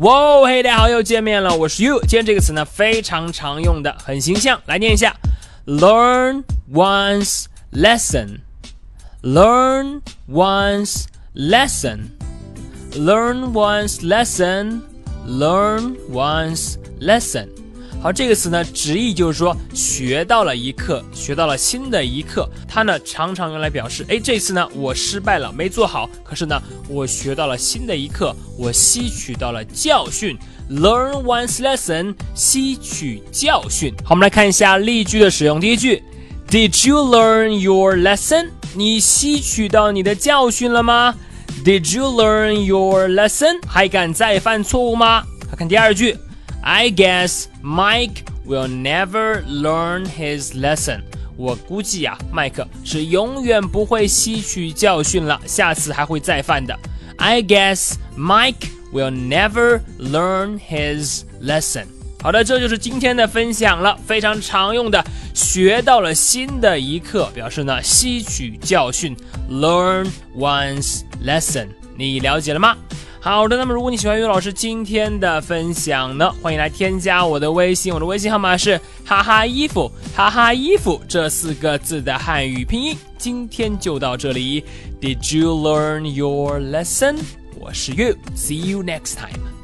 哇，嘿，大家好，又见面了，我是 you。今天这个词呢非常常用的，很形象，来念一下：learn one's lesson。learn one's lesson。learn one's lesson。learn one's lesson。好，这个词呢，直译就是说学到了一课，学到了新的一课。它呢，常常用来表示，哎，这次呢，我失败了，没做好，可是呢，我学到了新的一课，我吸取到了教训。Learn one's lesson，吸取教训。好，我们来看一下例句的使用。第一句，Did you learn your lesson？你吸取到你的教训了吗？Did you learn your lesson？还敢再犯错误吗？来看第二句。I guess Mike will never learn his lesson。我估计呀，麦克是永远不会吸取教训了，下次还会再犯的。I guess Mike will never learn his lesson。好的，这就是今天的分享了，非常常用的，学到了新的一课，表示呢吸取教训，learn one's lesson。你了解了吗？好的，那么如果你喜欢于老师今天的分享呢，欢迎来添加我的微信，我的微信号码是哈哈衣服哈哈衣服这四个字的汉语拼音。今天就到这里，Did you learn your lesson？我是 You，See you next time。